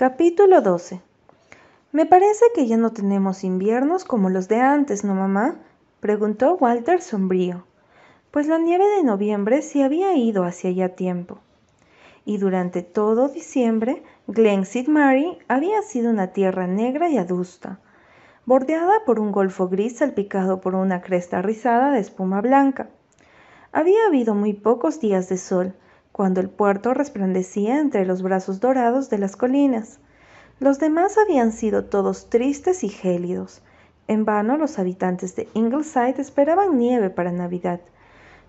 Capítulo 12 Me parece que ya no tenemos inviernos como los de antes, ¿no, mamá? preguntó Walter sombrío, pues la nieve de noviembre se había ido hacia ya tiempo. Y durante todo diciembre, Glen. Mary había sido una tierra negra y adusta, bordeada por un golfo gris salpicado por una cresta rizada de espuma blanca. Había habido muy pocos días de sol, cuando el puerto resplandecía entre los brazos dorados de las colinas. Los demás habían sido todos tristes y gélidos. En vano los habitantes de Ingleside esperaban nieve para Navidad,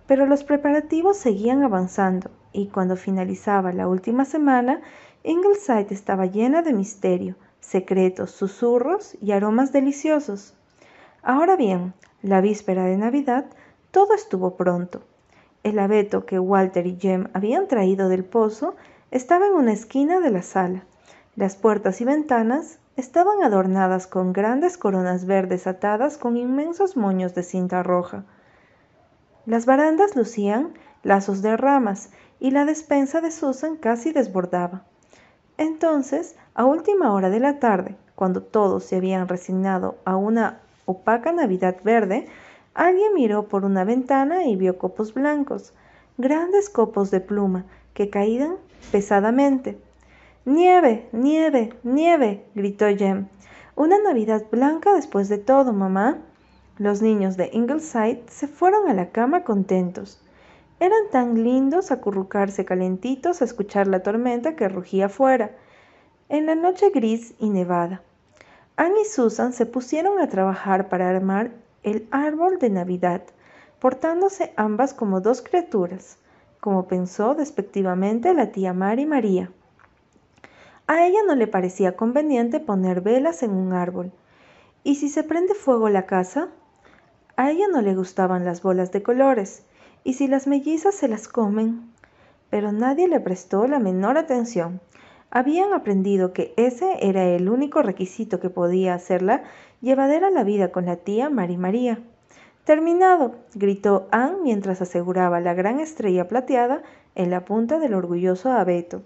pero los preparativos seguían avanzando y cuando finalizaba la última semana, Ingleside estaba llena de misterio, secretos, susurros y aromas deliciosos. Ahora bien, la víspera de Navidad, todo estuvo pronto. El abeto que Walter y Jem habían traído del pozo estaba en una esquina de la sala. Las puertas y ventanas estaban adornadas con grandes coronas verdes atadas con inmensos moños de cinta roja. Las barandas lucían lazos de ramas y la despensa de Susan casi desbordaba. Entonces, a última hora de la tarde, cuando todos se habían resignado a una opaca Navidad verde, Alguien miró por una ventana y vio copos blancos, grandes copos de pluma, que caían pesadamente. Nieve, nieve, nieve, gritó Jem. Una Navidad blanca después de todo, mamá. Los niños de Ingleside se fueron a la cama contentos. Eran tan lindos acurrucarse calentitos a escuchar la tormenta que rugía afuera, en la noche gris y nevada. Anne y Susan se pusieron a trabajar para armar el árbol de Navidad, portándose ambas como dos criaturas, como pensó despectivamente la tía Mari María. A ella no le parecía conveniente poner velas en un árbol. ¿Y si se prende fuego la casa? A ella no le gustaban las bolas de colores. ¿Y si las mellizas se las comen? Pero nadie le prestó la menor atención. Habían aprendido que ese era el único requisito que podía hacerla llevadera la vida con la tía Mari María. Terminado, gritó Anne mientras aseguraba la gran estrella plateada en la punta del orgulloso abeto.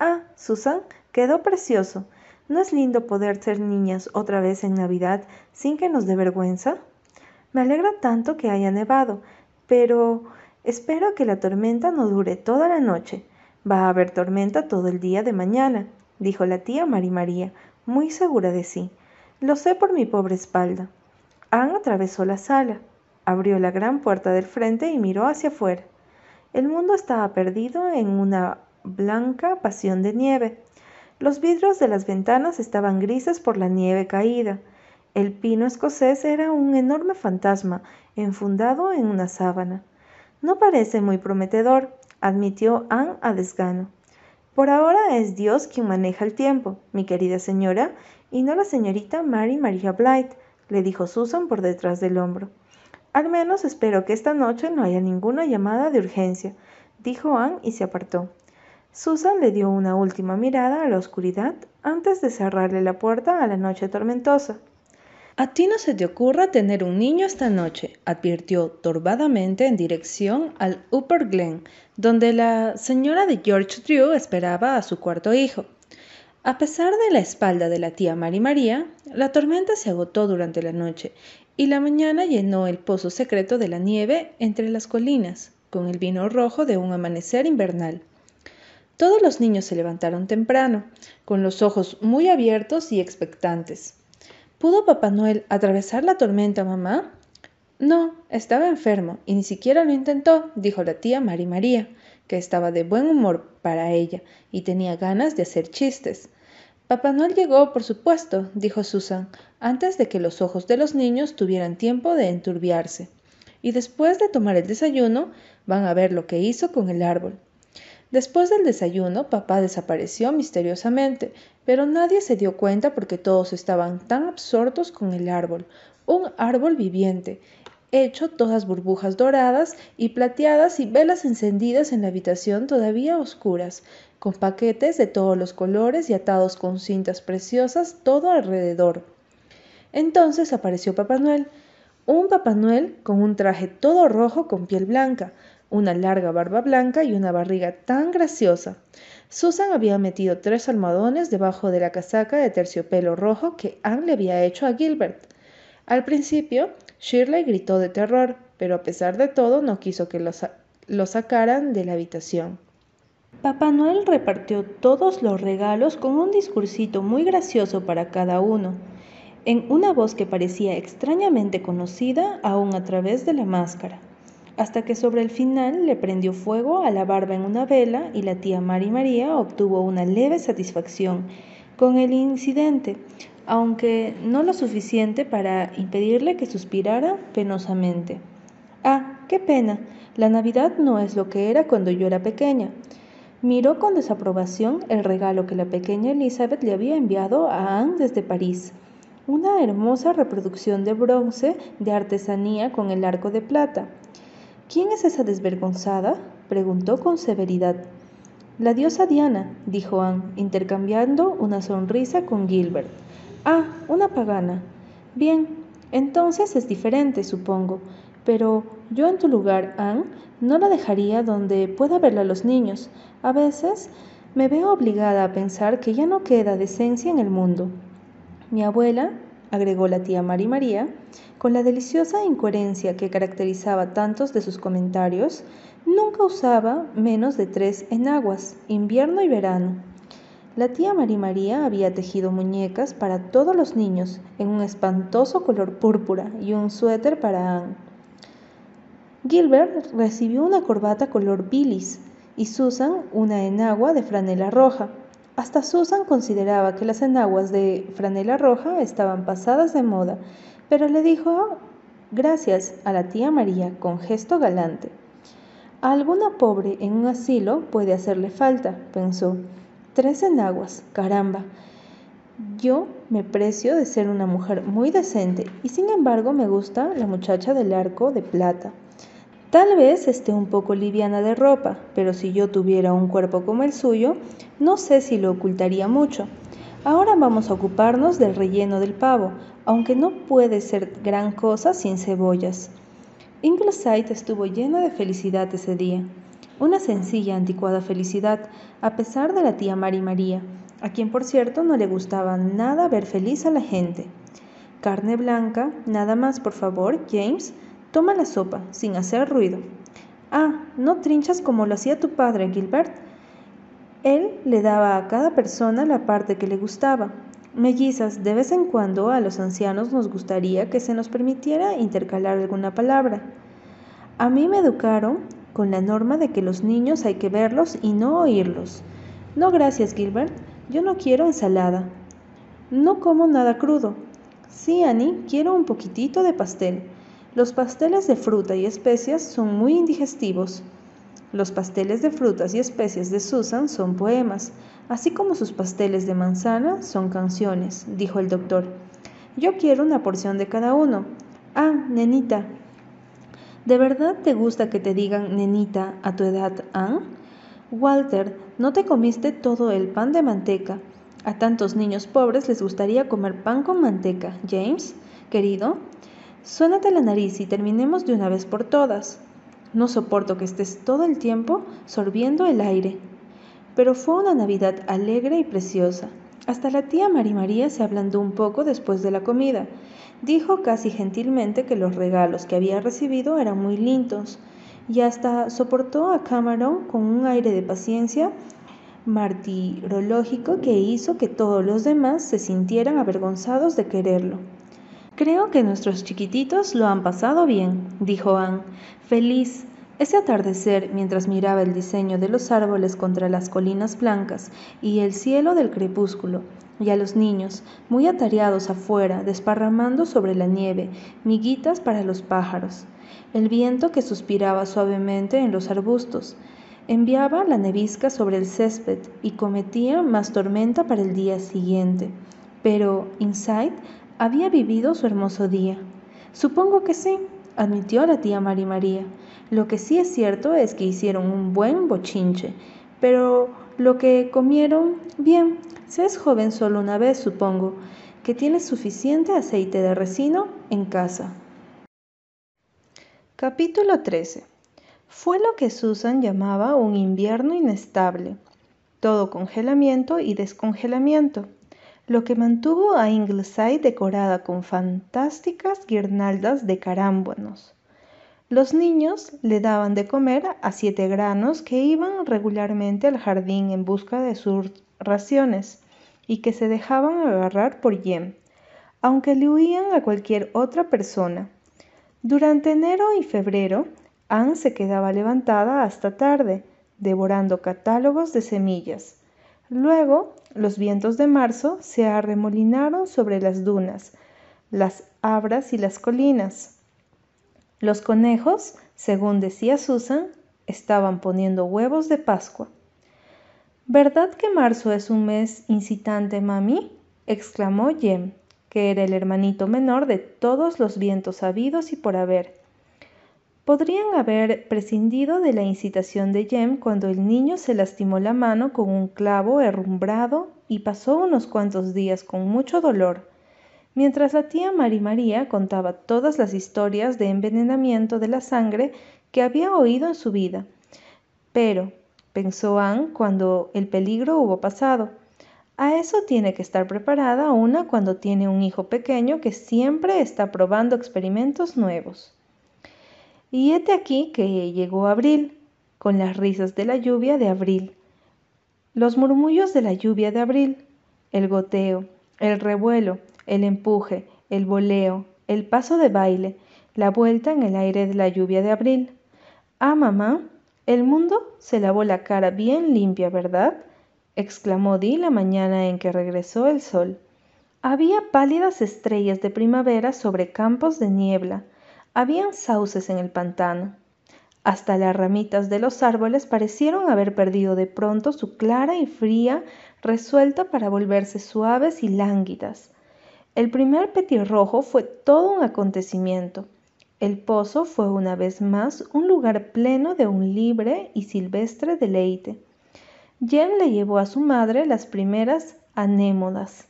Ah, Susan, quedó precioso. ¿No es lindo poder ser niñas otra vez en Navidad sin que nos dé vergüenza? Me alegra tanto que haya nevado, pero espero que la tormenta no dure toda la noche. Va a haber tormenta todo el día de mañana, dijo la tía Mari María, muy segura de sí. Lo sé por mi pobre espalda. Anne atravesó la sala, abrió la gran puerta del frente y miró hacia afuera. El mundo estaba perdido en una blanca pasión de nieve. Los vidrios de las ventanas estaban grises por la nieve caída. El pino escocés era un enorme fantasma enfundado en una sábana. No parece muy prometedor, admitió Anne a desgano. Por ahora es Dios quien maneja el tiempo, mi querida señora, y no la señorita Mary Maria Blythe, le dijo Susan por detrás del hombro. Al menos espero que esta noche no haya ninguna llamada de urgencia, dijo Anne y se apartó. Susan le dio una última mirada a la oscuridad antes de cerrarle la puerta a la noche tormentosa. A ti no se te ocurra tener un niño esta noche, advirtió turbadamente en dirección al Upper Glen, donde la señora de George Drew esperaba a su cuarto hijo. A pesar de la espalda de la tía Mari María, la tormenta se agotó durante la noche y la mañana llenó el pozo secreto de la nieve entre las colinas, con el vino rojo de un amanecer invernal. Todos los niños se levantaron temprano, con los ojos muy abiertos y expectantes. ¿Pudo Papá Noel atravesar la tormenta, mamá? No, estaba enfermo y ni siquiera lo intentó, dijo la tía Mari María, que estaba de buen humor para ella y tenía ganas de hacer chistes. Papá Noel llegó, por supuesto, dijo Susan, antes de que los ojos de los niños tuvieran tiempo de enturbiarse. Y después de tomar el desayuno, van a ver lo que hizo con el árbol. Después del desayuno, papá desapareció misteriosamente, pero nadie se dio cuenta porque todos estaban tan absortos con el árbol, un árbol viviente, hecho todas burbujas doradas y plateadas y velas encendidas en la habitación todavía oscuras, con paquetes de todos los colores y atados con cintas preciosas todo alrededor. Entonces apareció Papá Noel, un Papá Noel con un traje todo rojo con piel blanca, una larga barba blanca y una barriga tan graciosa. Susan había metido tres almohadones debajo de la casaca de terciopelo rojo que Anne le había hecho a Gilbert. Al principio, Shirley gritó de terror, pero a pesar de todo no quiso que lo, sacaran de la habitación. Papá Noel repartió todos los regalos con un discursito muy gracioso para cada uno, en una voz que parecía extrañamente conocida aún a través de la máscara, hasta que sobre el final le prendió fuego a la barba en una vela y la tía Mari María obtuvo una leve satisfacción con el incidente, aunque no lo suficiente para impedirle que suspirara penosamente. Ah, qué pena, la Navidad no es lo que era cuando yo era pequeña. Miró con desaprobación el regalo que la pequeña Elizabeth le había enviado a Anne desde París. Una hermosa reproducción de bronce de artesanía con el arco de plata. ¿Quién es esa desvergonzada? preguntó con severidad. La diosa Diana, dijo Anne, intercambiando una sonrisa con Gilbert. Ah, una pagana. Bien, entonces es diferente, supongo. Pero yo en tu lugar, Anne, no la dejaría donde pueda verla a los niños. A veces me veo obligada a pensar que ya no queda decencia en el mundo. Mi abuela, agregó la tía Mari María, con la deliciosa incoherencia que caracterizaba tantos de sus comentarios, nunca usaba menos de tres enaguas, invierno y verano. La tía Mari María había tejido muñecas para todos los niños en un espantoso color púrpura y un suéter para Anne. Gilbert recibió una corbata color bilis y Susan una enagua de franela roja. Hasta Susan consideraba que las enaguas de franela roja estaban pasadas de moda, pero le dijo gracias a la tía María con gesto galante. A alguna pobre en un asilo puede hacerle falta, pensó. Tres enaguas, caramba. Yo me precio de ser una mujer muy decente y sin embargo me gusta la muchacha del arco de plata. Tal vez esté un poco liviana de ropa, pero si yo tuviera un cuerpo como el suyo, no sé si lo ocultaría mucho. Ahora vamos a ocuparnos del relleno del pavo, aunque no puede ser gran cosa sin cebollas. Ingleside estuvo llena de felicidad ese día, una sencilla, anticuada felicidad, a pesar de la tía Mari María, a quien por cierto no le gustaba nada ver feliz a la gente. Carne blanca, nada más por favor, James, toma la sopa, sin hacer ruido. Ah, no trinchas como lo hacía tu padre, Gilbert. Él le daba a cada persona la parte que le gustaba, Mellizas, de vez en cuando a los ancianos nos gustaría que se nos permitiera intercalar alguna palabra. A mí me educaron con la norma de que los niños hay que verlos y no oírlos. No gracias, Gilbert, yo no quiero ensalada. No como nada crudo. Sí, Annie, quiero un poquitito de pastel. Los pasteles de fruta y especias son muy indigestivos. Los pasteles de frutas y especias de Susan son poemas, así como sus pasteles de manzana son canciones, dijo el doctor. Yo quiero una porción de cada uno. Ah, nenita. ¿De verdad te gusta que te digan nenita a tu edad, Ann? Walter, ¿no te comiste todo el pan de manteca? A tantos niños pobres les gustaría comer pan con manteca. James, querido, suénate la nariz y terminemos de una vez por todas. No soporto que estés todo el tiempo sorbiendo el aire. Pero fue una Navidad alegre y preciosa. Hasta la tía Mari María se ablandó un poco después de la comida. Dijo casi gentilmente que los regalos que había recibido eran muy lindos y hasta soportó a Cameron con un aire de paciencia martirológico que hizo que todos los demás se sintieran avergonzados de quererlo. Creo que nuestros chiquititos lo han pasado bien, dijo Anne, feliz. Ese atardecer, mientras miraba el diseño de los árboles contra las colinas blancas y el cielo del crepúsculo, y a los niños, muy atareados afuera, desparramando sobre la nieve miguitas para los pájaros, el viento que suspiraba suavemente en los arbustos, enviaba la nevisca sobre el césped y cometía más tormenta para el día siguiente. Pero Inside había vivido su hermoso día. Supongo que sí, admitió la tía Mari María. Lo que sí es cierto es que hicieron un buen bochinche, pero lo que comieron, bien, se es joven solo una vez, supongo, que tienes suficiente aceite de resino en casa. Capítulo 13. Fue lo que Susan llamaba un invierno inestable, todo congelamiento y descongelamiento, lo que mantuvo a Ingleside decorada con fantásticas guirnaldas de carámbuenos. Los niños le daban de comer a siete granos que iban regularmente al jardín en busca de sus raciones y que se dejaban agarrar por Jem, aunque le huían a cualquier otra persona. Durante enero y febrero, Anne se quedaba levantada hasta tarde, devorando catálogos de semillas. Luego, los vientos de marzo se arremolinaron sobre las dunas, las abras y las colinas. Los conejos, según decía Susan, estaban poniendo huevos de Pascua. ¿Verdad que marzo es un mes incitante, mami? exclamó Jem, que era el hermanito menor de todos los vientos habidos y por haber. Podrían haber prescindido de la incitación de Jem cuando el niño se lastimó la mano con un clavo herrumbrado y pasó unos cuantos días con mucho dolor mientras la tía Mari María contaba todas las historias de envenenamiento de la sangre que había oído en su vida. Pero, pensó Anne cuando el peligro hubo pasado, a eso tiene que estar preparada una cuando tiene un hijo pequeño que siempre está probando experimentos nuevos. Y hete aquí que llegó abril, con las risas de la lluvia de abril, los murmullos de la lluvia de abril, el goteo, el revuelo, el empuje, el voleo, el paso de baile, la vuelta en el aire de la lluvia de abril. Ah, mamá, el mundo se lavó la cara bien limpia, ¿verdad? exclamó Di la mañana en que regresó el sol. Había pálidas estrellas de primavera sobre campos de niebla. Habían sauces en el pantano. Hasta las ramitas de los árboles parecieron haber perdido de pronto su clara y fría resuelta para volverse suaves y lánguidas. El primer petirrojo fue todo un acontecimiento. El pozo fue una vez más un lugar pleno de un libre y silvestre deleite. Jem le llevó a su madre las primeras anémodas,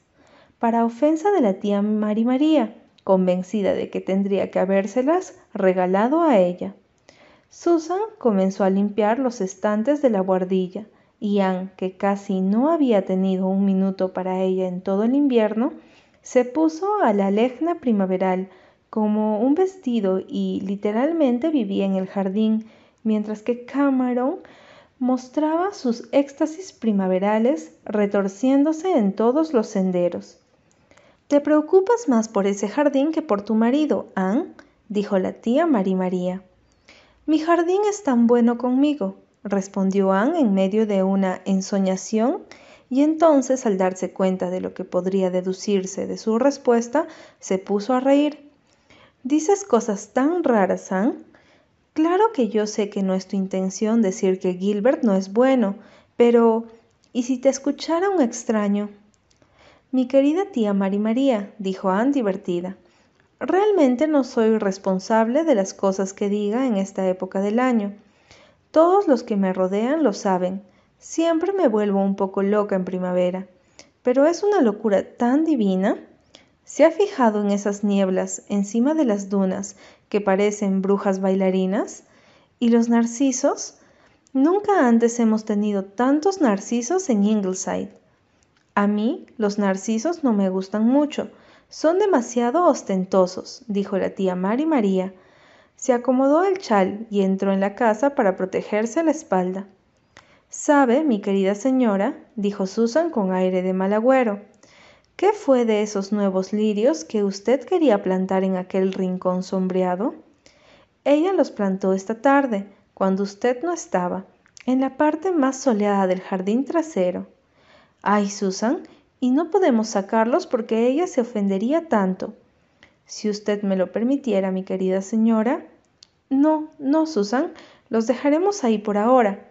para ofensa de la tía Mari María, convencida de que tendría que habérselas regalado a ella. Susan comenzó a limpiar los estantes de la guardilla, y Anne, que casi no había tenido un minuto para ella en todo el invierno, se puso a la legna primaveral como un vestido y literalmente vivía en el jardín, mientras que Cameron mostraba sus éxtasis primaverales retorciéndose en todos los senderos. Te preocupas más por ese jardín que por tu marido, Anne, dijo la tía Mari María. Mi jardín es tan bueno conmigo, respondió Anne en medio de una ensoñación y entonces al darse cuenta de lo que podría deducirse de su respuesta, se puso a reír. Dices cosas tan raras, Anne. Claro que yo sé que no es tu intención decir que Gilbert no es bueno, pero ¿y si te escuchara un extraño? Mi querida tía Mari María, dijo Anne divertida, realmente no soy responsable de las cosas que diga en esta época del año. Todos los que me rodean lo saben. Siempre me vuelvo un poco loca en primavera, pero es una locura tan divina. ¿Se ha fijado en esas nieblas encima de las dunas que parecen brujas bailarinas? ¿Y los narcisos? Nunca antes hemos tenido tantos narcisos en Ingleside. A mí los narcisos no me gustan mucho, son demasiado ostentosos, dijo la tía Mari María. Se acomodó el chal y entró en la casa para protegerse la espalda. Sabe, mi querida señora, dijo Susan con aire de mal agüero, ¿qué fue de esos nuevos lirios que usted quería plantar en aquel rincón sombreado? Ella los plantó esta tarde, cuando usted no estaba, en la parte más soleada del jardín trasero. Ay, Susan, y no podemos sacarlos porque ella se ofendería tanto. Si usted me lo permitiera, mi querida señora. No, no, Susan, los dejaremos ahí por ahora.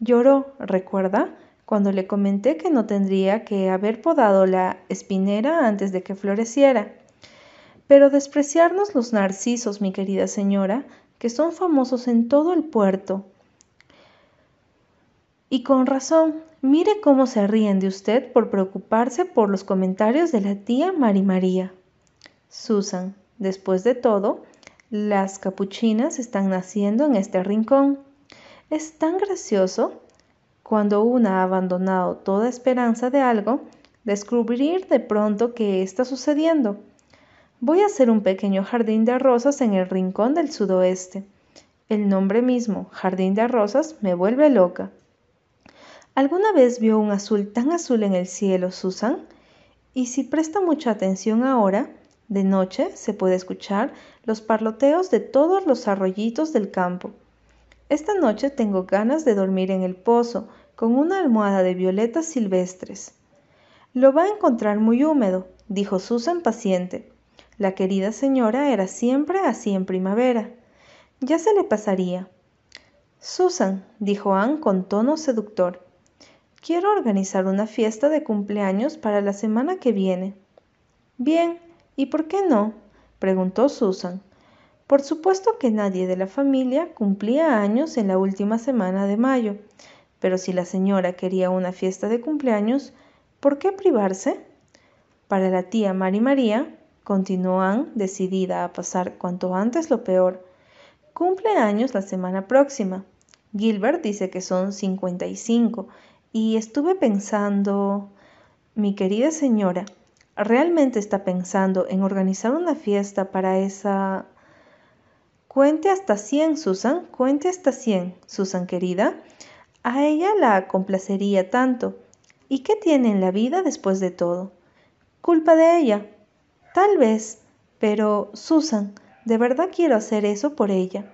Lloró, recuerda, cuando le comenté que no tendría que haber podado la espinera antes de que floreciera. Pero despreciarnos los narcisos, mi querida señora, que son famosos en todo el puerto. Y con razón, mire cómo se ríen de usted por preocuparse por los comentarios de la tía Mari María. Susan, después de todo, Las capuchinas están naciendo en este rincón. Es tan gracioso cuando una ha abandonado toda esperanza de algo, descubrir de pronto qué está sucediendo. Voy a hacer un pequeño jardín de rosas en el rincón del sudoeste. El nombre mismo, jardín de rosas, me vuelve loca. ¿Alguna vez vio un azul tan azul en el cielo, Susan? Y si presta mucha atención ahora, de noche se puede escuchar los parloteos de todos los arroyitos del campo. Esta noche tengo ganas de dormir en el pozo con una almohada de violetas silvestres. Lo va a encontrar muy húmedo, dijo Susan paciente. La querida señora era siempre así en primavera. Ya se le pasaría. Susan, dijo Anne con tono seductor, quiero organizar una fiesta de cumpleaños para la semana que viene. Bien, ¿y por qué no? preguntó Susan. Por supuesto que nadie de la familia cumplía años en la última semana de mayo, pero si la señora quería una fiesta de cumpleaños, ¿por qué privarse? Para la tía Mari María, continuó Anne, decidida a pasar cuanto antes lo peor, cumple años la semana próxima. Gilbert dice que son 55 y estuve pensando, mi querida señora, ¿realmente está pensando en organizar una fiesta para esa Cuente hasta cien, Susan, cuente hasta cien, Susan querida. A ella la complacería tanto. ¿Y qué tiene en la vida después de todo? Culpa de ella. Tal vez. Pero, Susan, de verdad quiero hacer eso por ella.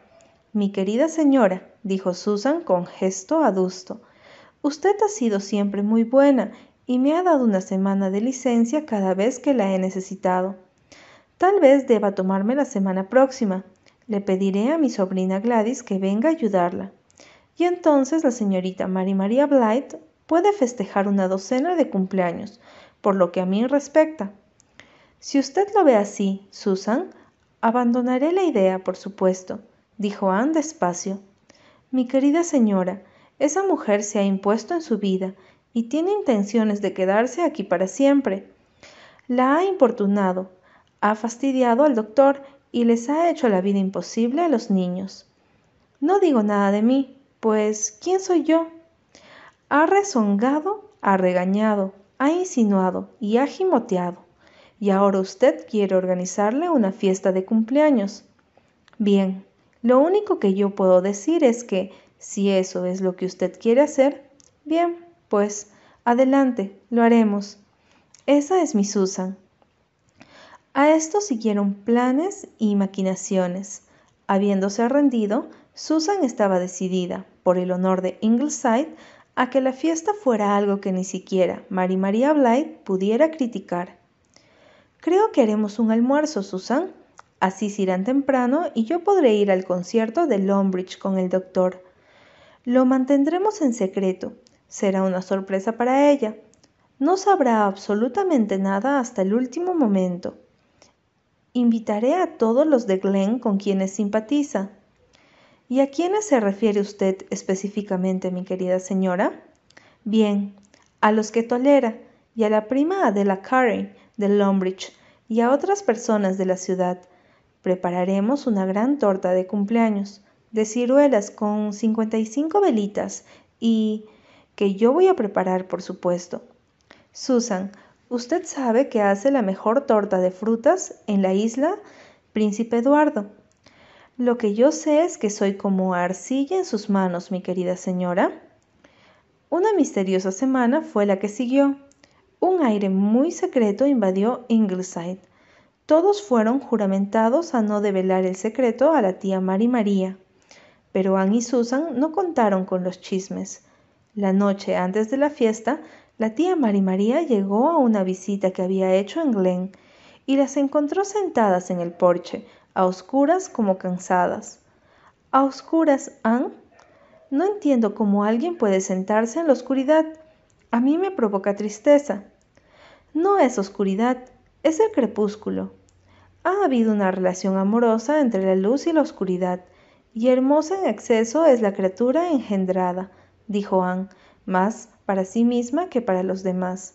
Mi querida señora, dijo Susan con gesto adusto, usted ha sido siempre muy buena y me ha dado una semana de licencia cada vez que la he necesitado. Tal vez deba tomarme la semana próxima. Le pediré a mi sobrina Gladys que venga a ayudarla. Y entonces la señorita Mary María Blight puede festejar una docena de cumpleaños, por lo que a mí respecta. Si usted lo ve así, Susan, abandonaré la idea, por supuesto, dijo Anne despacio. Mi querida señora, esa mujer se ha impuesto en su vida y tiene intenciones de quedarse aquí para siempre. La ha importunado, ha fastidiado al doctor y les ha hecho la vida imposible a los niños. No digo nada de mí, pues ¿quién soy yo? Ha rezongado, ha regañado, ha insinuado y ha gimoteado. Y ahora usted quiere organizarle una fiesta de cumpleaños. Bien, lo único que yo puedo decir es que si eso es lo que usted quiere hacer, bien, pues adelante, lo haremos. Esa es mi Susan. A esto siguieron planes y maquinaciones. Habiéndose rendido, Susan estaba decidida, por el honor de Ingleside, a que la fiesta fuera algo que ni siquiera Mary María Blythe pudiera criticar. Creo que haremos un almuerzo, Susan. Así se irán temprano y yo podré ir al concierto de Longbridge con el doctor. Lo mantendremos en secreto. Será una sorpresa para ella. No sabrá absolutamente nada hasta el último momento. Invitaré a todos los de Glen con quienes simpatiza. ¿Y a quiénes se refiere usted específicamente, mi querida señora? Bien, a los que tolera, y a la prima Adela Carey de Longbridge, y a otras personas de la ciudad. Prepararemos una gran torta de cumpleaños, de ciruelas con 55 velitas, y que yo voy a preparar, por supuesto. Susan, Usted sabe que hace la mejor torta de frutas en la isla Príncipe Eduardo. Lo que yo sé es que soy como arcilla en sus manos, mi querida señora. Una misteriosa semana fue la que siguió. Un aire muy secreto invadió Ingleside. Todos fueron juramentados a no develar el secreto a la tía Mari María. Pero Anne y Susan no contaron con los chismes. La noche antes de la fiesta, la tía Mari María llegó a una visita que había hecho en Glen y las encontró sentadas en el porche, a oscuras como cansadas. ¿A oscuras, Anne? No entiendo cómo alguien puede sentarse en la oscuridad. A mí me provoca tristeza. No es oscuridad, es el crepúsculo. Ha habido una relación amorosa entre la luz y la oscuridad, y hermosa en exceso es la criatura engendrada, dijo Anne, más para sí misma que para los demás.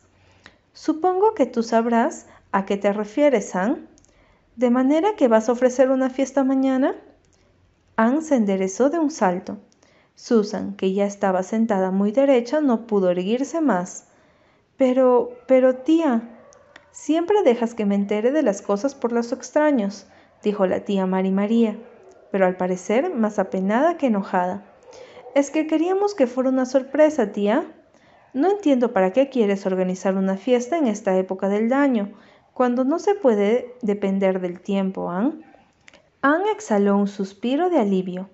Supongo que tú sabrás a qué te refieres, Anne. ¿De manera que vas a ofrecer una fiesta mañana? Anne se enderezó de un salto. Susan, que ya estaba sentada muy derecha, no pudo erguirse más. Pero, pero tía, siempre dejas que me entere de las cosas por los extraños, dijo la tía Mari María, pero al parecer más apenada que enojada. Es que queríamos que fuera una sorpresa, tía. No entiendo para qué quieres organizar una fiesta en esta época del año, cuando no se puede depender del tiempo, Anne. Anne exhaló un suspiro de alivio.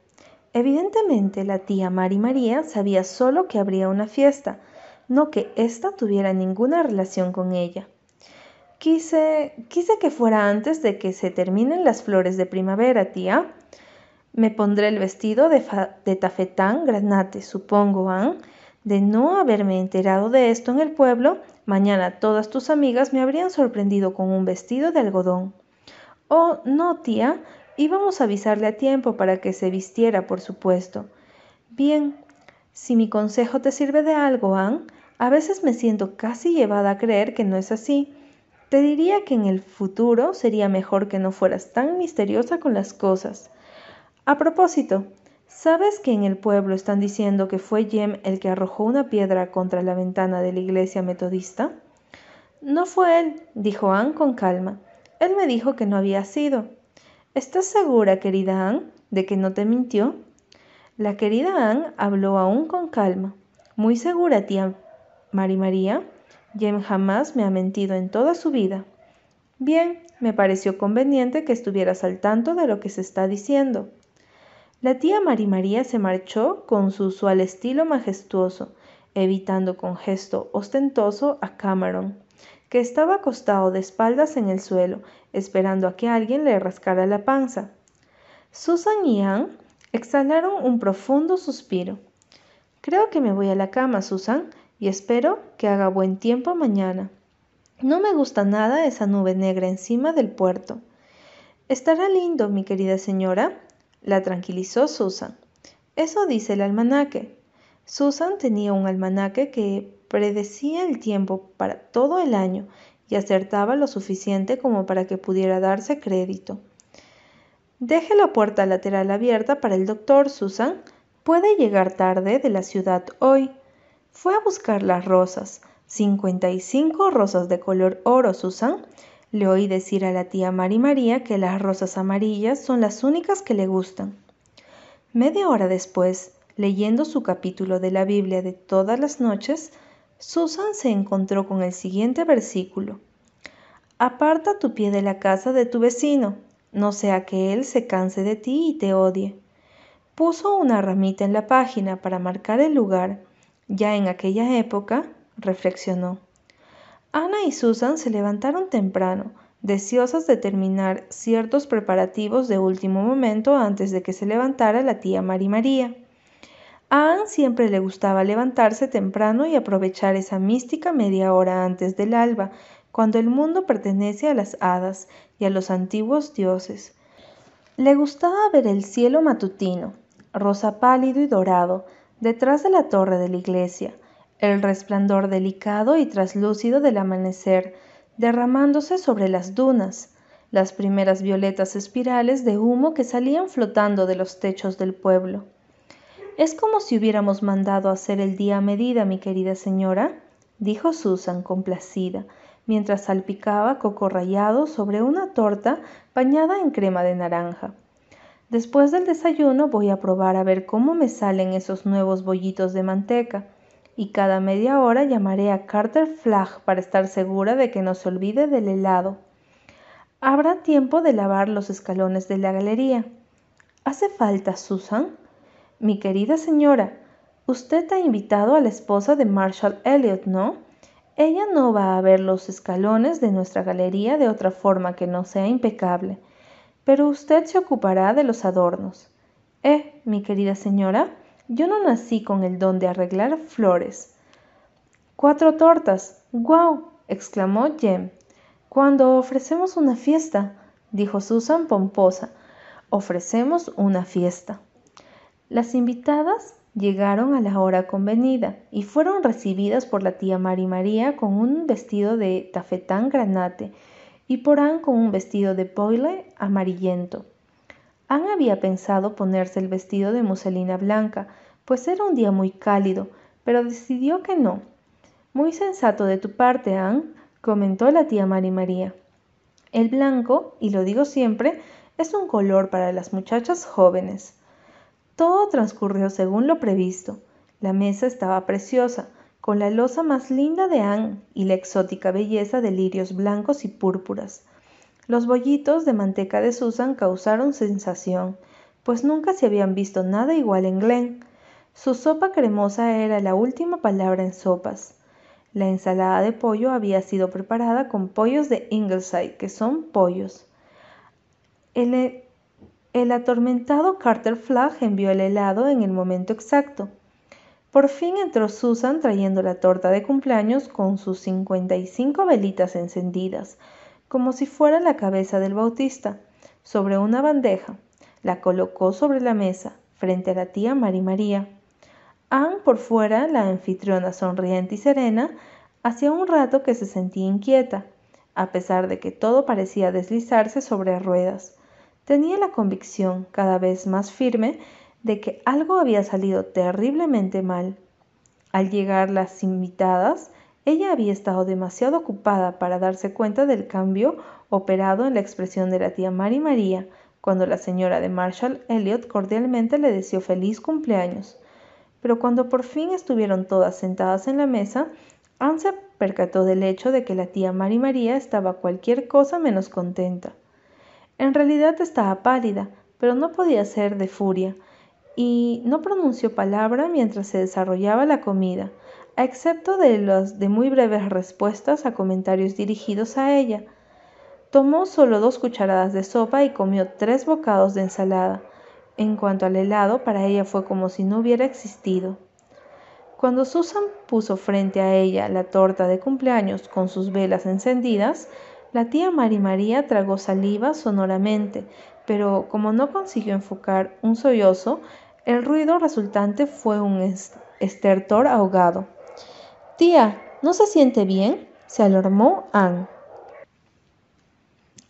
Evidentemente la tía Mari María sabía solo que habría una fiesta, no que ésta tuviera ninguna relación con ella. Quise, quise que fuera antes de que se terminen las flores de primavera, tía. Me pondré el vestido de, de tafetán granate, supongo, Anne. De no haberme enterado de esto en el pueblo, mañana todas tus amigas me habrían sorprendido con un vestido de algodón. Oh, no, tía, íbamos a avisarle a tiempo para que se vistiera, por supuesto. Bien, si mi consejo te sirve de algo, Anne, a veces me siento casi llevada a creer que no es así. Te diría que en el futuro sería mejor que no fueras tan misteriosa con las cosas. A propósito, ¿Sabes que en el pueblo están diciendo que fue Jem el que arrojó una piedra contra la ventana de la iglesia metodista? No fue él, dijo Anne con calma. Él me dijo que no había sido. ¿Estás segura, querida Anne, de que no te mintió? La querida Anne habló aún con calma. Muy segura, tía Mari María. Jem jamás me ha mentido en toda su vida. Bien, me pareció conveniente que estuvieras al tanto de lo que se está diciendo. La tía Mari María se marchó con su usual estilo majestuoso, evitando con gesto ostentoso a Cameron, que estaba acostado de espaldas en el suelo, esperando a que alguien le rascara la panza. Susan y Anne exhalaron un profundo suspiro. Creo que me voy a la cama, Susan, y espero que haga buen tiempo mañana. No me gusta nada esa nube negra encima del puerto. Estará lindo, mi querida señora, la tranquilizó Susan. Eso dice el almanaque. Susan tenía un almanaque que predecía el tiempo para todo el año y acertaba lo suficiente como para que pudiera darse crédito. Deje la puerta lateral abierta para el doctor, Susan. Puede llegar tarde de la ciudad hoy. Fue a buscar las rosas. 55 rosas de color oro, Susan. Le oí decir a la tía Mari María que las rosas amarillas son las únicas que le gustan. Media hora después, leyendo su capítulo de la Biblia de todas las noches, Susan se encontró con el siguiente versículo. Aparta tu pie de la casa de tu vecino, no sea que él se canse de ti y te odie. Puso una ramita en la página para marcar el lugar. Ya en aquella época, reflexionó. Ana y Susan se levantaron temprano, deseosas de terminar ciertos preparativos de último momento antes de que se levantara la tía Mari María. A Anne siempre le gustaba levantarse temprano y aprovechar esa mística media hora antes del alba, cuando el mundo pertenece a las hadas y a los antiguos dioses. Le gustaba ver el cielo matutino, rosa pálido y dorado, detrás de la torre de la iglesia, el resplandor delicado y traslúcido del amanecer derramándose sobre las dunas, las primeras violetas espirales de humo que salían flotando de los techos del pueblo. Es como si hubiéramos mandado hacer el día a medida, mi querida señora, dijo Susan complacida, mientras salpicaba coco rallado sobre una torta bañada en crema de naranja. Después del desayuno voy a probar a ver cómo me salen esos nuevos bollitos de manteca y cada media hora llamaré a Carter Flagg para estar segura de que no se olvide del helado. Habrá tiempo de lavar los escalones de la galería. ¿Hace falta, Susan? Mi querida señora, usted ha invitado a la esposa de Marshall Elliot, ¿no? Ella no va a ver los escalones de nuestra galería de otra forma que no sea impecable, pero usted se ocupará de los adornos. Eh, mi querida señora, yo no nací con el don de arreglar flores. Cuatro tortas. ¡Guau! exclamó Jem. Cuando ofrecemos una fiesta, dijo Susan pomposa, ofrecemos una fiesta. Las invitadas llegaron a la hora convenida y fueron recibidas por la tía Mari María con un vestido de tafetán granate y por Anne con un vestido de boile amarillento. Anne había pensado ponerse el vestido de muselina blanca, pues era un día muy cálido, pero decidió que no. Muy sensato de tu parte, Anne, comentó la tía Mari María. El blanco, y lo digo siempre, es un color para las muchachas jóvenes. Todo transcurrió según lo previsto. La mesa estaba preciosa, con la losa más linda de Anne y la exótica belleza de lirios blancos y púrpuras. Los bollitos de manteca de Susan causaron sensación, pues nunca se habían visto nada igual en Glen. Su sopa cremosa era la última palabra en sopas. La ensalada de pollo había sido preparada con pollos de Ingleside, que son pollos. El, el atormentado Carter Flagg envió el helado en el momento exacto. Por fin entró Susan trayendo la torta de cumpleaños con sus 55 velitas encendidas, como si fuera la cabeza del bautista, sobre una bandeja. La colocó sobre la mesa, frente a la tía Mari María. Anne, por fuera, la anfitriona sonriente y serena, hacía un rato que se sentía inquieta, a pesar de que todo parecía deslizarse sobre ruedas. Tenía la convicción, cada vez más firme, de que algo había salido terriblemente mal. Al llegar las invitadas, ella había estado demasiado ocupada para darse cuenta del cambio operado en la expresión de la tía Mari María cuando la señora de Marshall Elliot cordialmente le deseó feliz cumpleaños. Pero cuando por fin estuvieron todas sentadas en la mesa, Anne se percató del hecho de que la tía Mari María estaba cualquier cosa menos contenta. En realidad estaba pálida, pero no podía ser de furia, y no pronunció palabra mientras se desarrollaba la comida, a excepto de las de muy breves respuestas a comentarios dirigidos a ella. Tomó solo dos cucharadas de sopa y comió tres bocados de ensalada. En cuanto al helado, para ella fue como si no hubiera existido. Cuando Susan puso frente a ella la torta de cumpleaños con sus velas encendidas, la tía Mari María tragó saliva sonoramente, pero como no consiguió enfocar un sollozo, el ruido resultante fue un estertor ahogado. Tía, ¿no se siente bien? se alarmó Anne.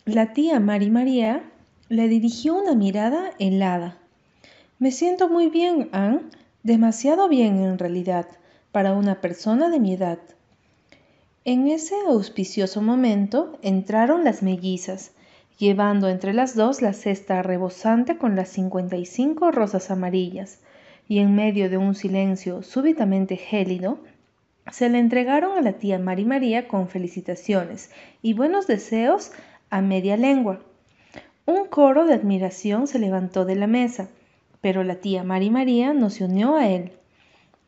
La tía Mari María le dirigió una mirada helada. Me siento muy bien, Anne, demasiado bien en realidad, para una persona de mi edad. En ese auspicioso momento entraron las mellizas, llevando entre las dos la cesta rebosante con las cincuenta y cinco rosas amarillas, y en medio de un silencio súbitamente gélido, se le entregaron a la tía Mari María con felicitaciones y buenos deseos a media lengua. Un coro de admiración se levantó de la mesa, pero la tía Mari María no se unió a él.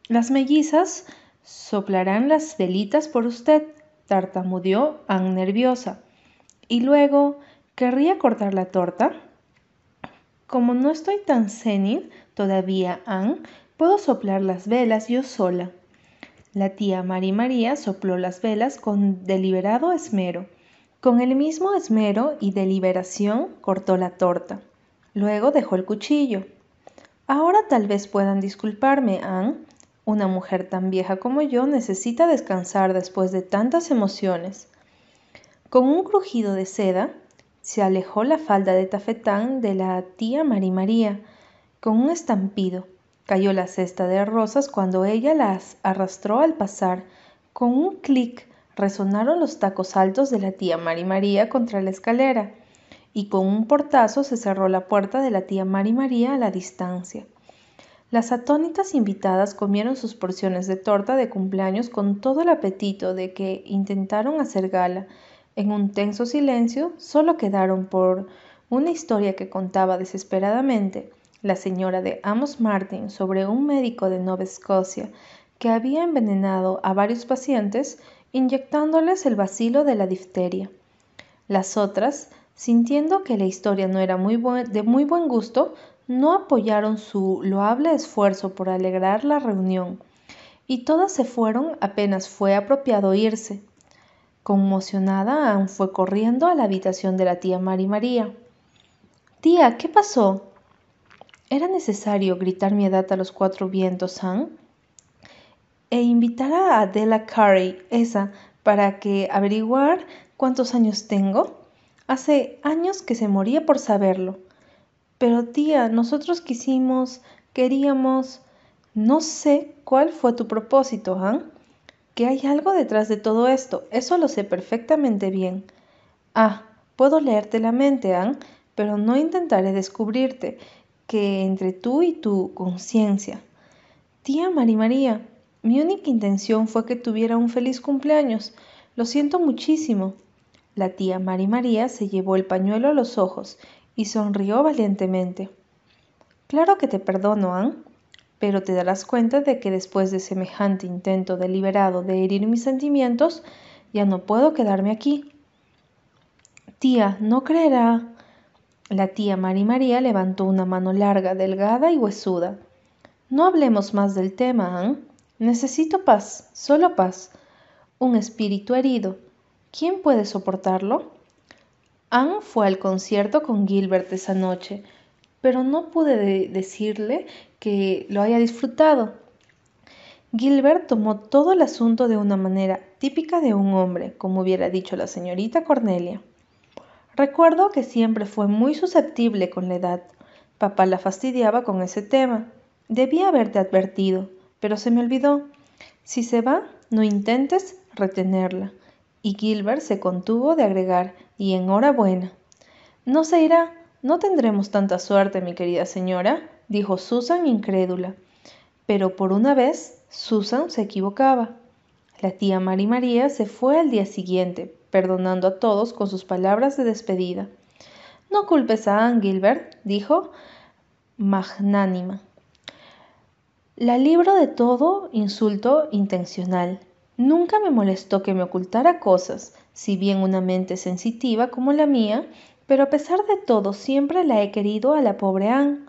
Las mellizas soplarán las velitas por usted, tartamudeó Anne nerviosa. Y luego, ¿querría cortar la torta? Como no estoy tan senil todavía, Anne, puedo soplar las velas yo sola. La tía Mari María sopló las velas con deliberado esmero. Con el mismo esmero y deliberación cortó la torta. Luego dejó el cuchillo. Ahora tal vez puedan disculparme, Anne. Una mujer tan vieja como yo necesita descansar después de tantas emociones. Con un crujido de seda, se alejó la falda de tafetán de la tía Mari María. Con un estampido, Cayó la cesta de rosas cuando ella las arrastró al pasar. Con un clic resonaron los tacos altos de la tía Mari María contra la escalera y con un portazo se cerró la puerta de la tía Mari María a la distancia. Las atónitas invitadas comieron sus porciones de torta de cumpleaños con todo el apetito de que intentaron hacer gala. En un tenso silencio solo quedaron por una historia que contaba desesperadamente la señora de Amos Martin sobre un médico de Nueva Escocia que había envenenado a varios pacientes inyectándoles el bacilo de la difteria. Las otras, sintiendo que la historia no era muy de muy buen gusto, no apoyaron su loable esfuerzo por alegrar la reunión, y todas se fueron apenas fue apropiado irse. Conmocionada, Anne fue corriendo a la habitación de la tía Mari María. Tía, ¿qué pasó? ¿Era necesario gritar mi edad a los cuatro vientos, Anne? E invitar a Adela Carey, esa, ¿Para que averiguar cuántos años tengo? Hace años que se moría por saberlo. Pero tía, nosotros quisimos, queríamos... No sé cuál fue tu propósito, ¿ah? Que hay algo detrás de todo esto, eso lo sé perfectamente bien. Ah, puedo leerte la mente, ¿ah? Pero no intentaré descubrirte que entre tú y tu conciencia. Tía Mari María, mi única intención fue que tuviera un feliz cumpleaños. Lo siento muchísimo. La tía Mari María se llevó el pañuelo a los ojos y sonrió valientemente. Claro que te perdono, Ann, pero te darás cuenta de que después de semejante intento deliberado de herir mis sentimientos, ya no puedo quedarme aquí. Tía, no creerá. La tía Mari María levantó una mano larga, delgada y huesuda. No hablemos más del tema, Ann. Necesito paz, solo paz. Un espíritu herido. ¿Quién puede soportarlo? Ann fue al concierto con Gilbert esa noche, pero no pude decirle que lo haya disfrutado. Gilbert tomó todo el asunto de una manera típica de un hombre, como hubiera dicho la señorita Cornelia. Recuerdo que siempre fue muy susceptible con la edad. Papá la fastidiaba con ese tema. Debía haberte advertido, pero se me olvidó. Si se va, no intentes retenerla. Y Gilbert se contuvo de agregar, y enhorabuena. No se irá, no tendremos tanta suerte, mi querida señora, dijo Susan incrédula. Pero por una vez, Susan se equivocaba. La tía Mari María se fue al día siguiente, perdonando a todos con sus palabras de despedida. No culpes a Anne Gilbert, dijo magnánima. La libro de todo insulto intencional. Nunca me molestó que me ocultara cosas, si bien una mente sensitiva como la mía, pero a pesar de todo siempre la he querido a la pobre Anne.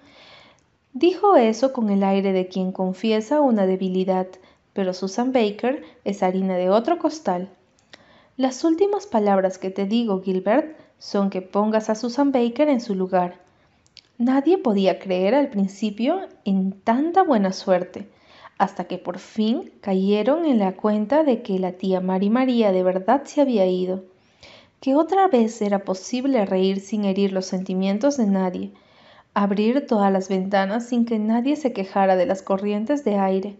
Dijo eso con el aire de quien confiesa una debilidad, pero Susan Baker es harina de otro costal. Las últimas palabras que te digo, Gilbert, son que pongas a Susan Baker en su lugar. Nadie podía creer al principio en tanta buena suerte, hasta que por fin cayeron en la cuenta de que la tía Mari María de verdad se había ido, que otra vez era posible reír sin herir los sentimientos de nadie, abrir todas las ventanas sin que nadie se quejara de las corrientes de aire,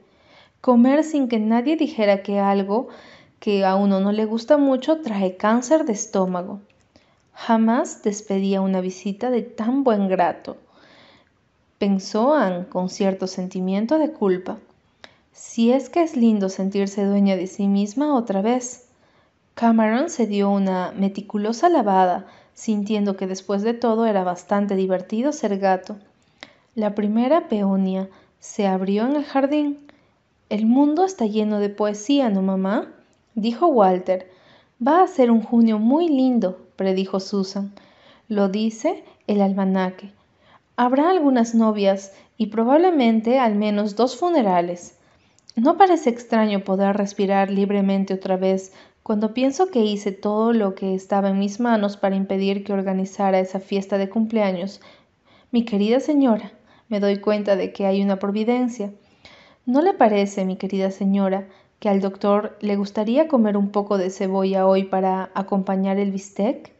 comer sin que nadie dijera que algo que a uno no le gusta mucho trae cáncer de estómago. Jamás despedía una visita de tan buen grato. Pensó Anne con cierto sentimiento de culpa. Si es que es lindo sentirse dueña de sí misma otra vez. Cameron se dio una meticulosa lavada, sintiendo que después de todo era bastante divertido ser gato. La primera peonia se abrió en el jardín. El mundo está lleno de poesía, ¿no, mamá? Dijo Walter. Va a ser un junio muy lindo, predijo Susan. Lo dice el almanaque. Habrá algunas novias y probablemente al menos dos funerales. No parece extraño poder respirar libremente otra vez cuando pienso que hice todo lo que estaba en mis manos para impedir que organizara esa fiesta de cumpleaños. Mi querida señora, me doy cuenta de que hay una providencia. ¿No le parece, mi querida señora, que al doctor le gustaría comer un poco de cebolla hoy para acompañar el bistec?